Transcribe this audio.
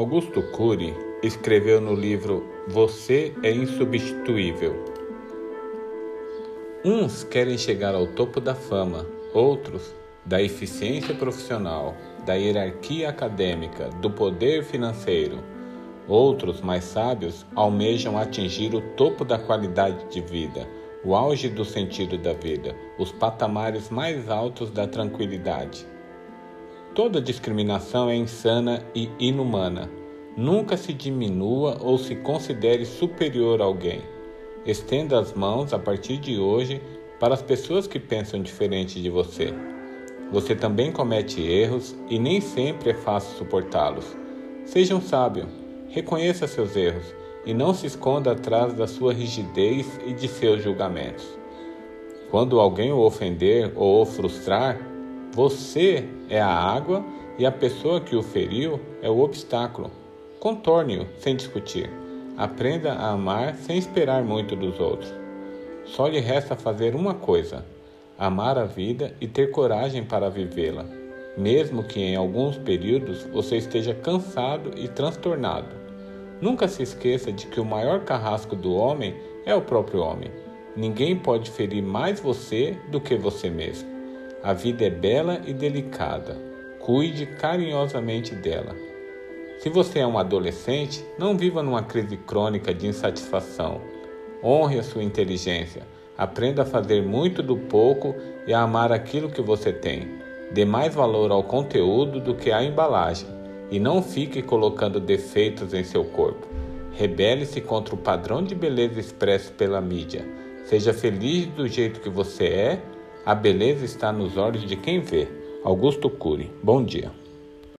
Augusto Cury escreveu no livro Você é Insubstituível. Uns querem chegar ao topo da fama, outros da eficiência profissional, da hierarquia acadêmica, do poder financeiro. Outros, mais sábios, almejam atingir o topo da qualidade de vida, o auge do sentido da vida, os patamares mais altos da tranquilidade. Toda discriminação é insana e inumana. Nunca se diminua ou se considere superior a alguém. Estenda as mãos a partir de hoje para as pessoas que pensam diferente de você. Você também comete erros e nem sempre é fácil suportá-los. Seja um sábio, reconheça seus erros e não se esconda atrás da sua rigidez e de seus julgamentos. Quando alguém o ofender ou o frustrar, você é a água e a pessoa que o feriu é o obstáculo. Contorne-o sem discutir. Aprenda a amar sem esperar muito dos outros. Só lhe resta fazer uma coisa: amar a vida e ter coragem para vivê-la, mesmo que em alguns períodos você esteja cansado e transtornado. Nunca se esqueça de que o maior carrasco do homem é o próprio homem. Ninguém pode ferir mais você do que você mesmo. A vida é bela e delicada. Cuide carinhosamente dela. Se você é um adolescente, não viva numa crise crônica de insatisfação. Honre a sua inteligência. Aprenda a fazer muito do pouco e a amar aquilo que você tem. Dê mais valor ao conteúdo do que à embalagem. E não fique colocando defeitos em seu corpo. Rebele-se contra o padrão de beleza expresso pela mídia. Seja feliz do jeito que você é a beleza está nos olhos de quem vê. Augusto Cury. Bom dia.